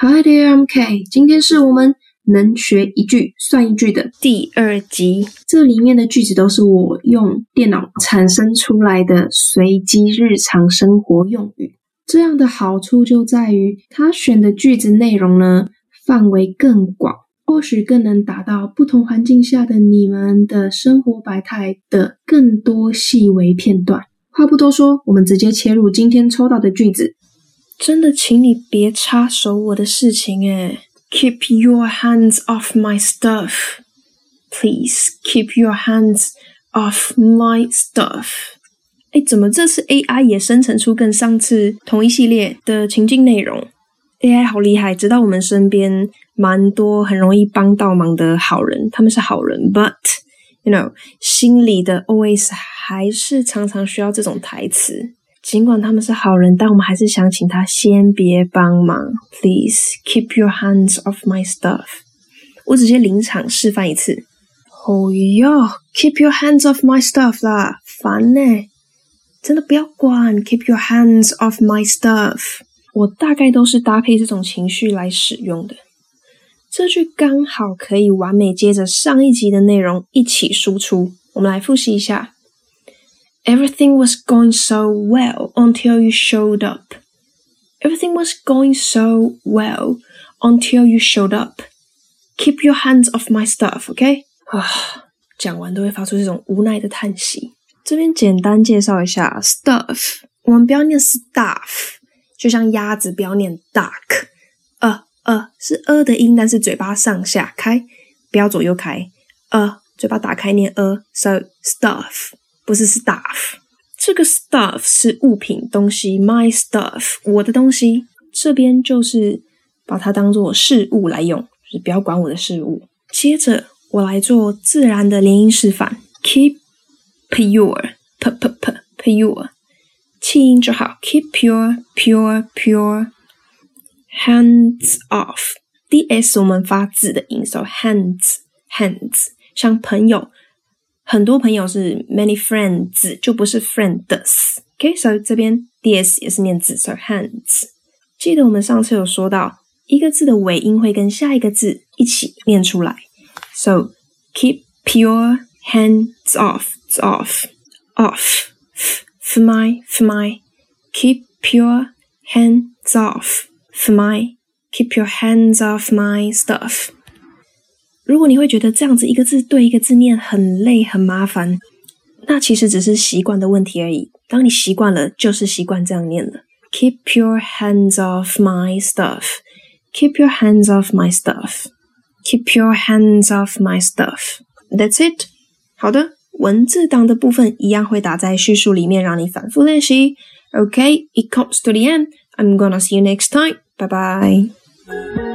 MK，今天是我们能学一句算一句的第二集。这里面的句子都是我用电脑产生出来的随机日常生活用语。这样的好处就在于，它选的句子内容呢范围更广，或许更能达到不同环境下的你们的生活百态的更多细微片段。话不多说，我们直接切入今天抽到的句子。真的，请你别插手我的事情诶 Keep your hands off my stuff, please. Keep your hands off my stuff. 哎，怎么这次 AI 也生成出跟上次同一系列的情境内容？AI 好厉害，知道我们身边蛮多很容易帮到忙的好人，他们是好人，but you know 心里的 OS 还是常常需要这种台词。尽管他们是好人，但我们还是想请他先别帮忙，Please keep your hands off my stuff。我直接临场示范一次。哦哟，Keep your hands off my stuff 啦，烦呢！真的不要管，Keep your hands off my stuff。我大概都是搭配这种情绪来使用的。这句刚好可以完美接着上一集的内容一起输出。我们来复习一下。Everything was going so well until you showed up. Everything was going so well until you showed up. Keep your hands off my stuff, OK？啊，讲完都会发出这种无奈的叹息。这边简单介绍一下 stuff，我们不要念 stuff，就像鸭子不要念 duck，呃呃是呃的音，但是嘴巴上下开，不要左右开，呃嘴巴打开念呃，so stuff。 不是 stuff，这个 stuff 是物品东西，my stuff 我的东西，这边就是把它当做事物来用，就是不要管我的事物。接着我来做自然的连音示范，keep pure p p p pure，气音就好，keep pure pure pure hands off，d s 我们发字的音，so hands hands 像朋友。很多朋友是 many friends，就不是 friends。OK，所以这边 ds 也是念字，so hands。记得我们上次有说到，一个字的尾音会跟下一个字一起念出来。So keep your hands off, off, off. For my, for my. Keep your hands off, for my. Keep your hands off my stuff. 如果你会觉得这样子一个字对一个字念很累很麻烦，那其实只是习惯的问题而已。当你习惯了，就是习惯这样念了。Keep your hands off my stuff. Keep your hands off my stuff. Keep your hands off my stuff. That's it. 好的，文字档的部分一样会打在叙述里面，让你反复练习。Okay, it comes to the end. I'm gonna see you next time. Bye bye.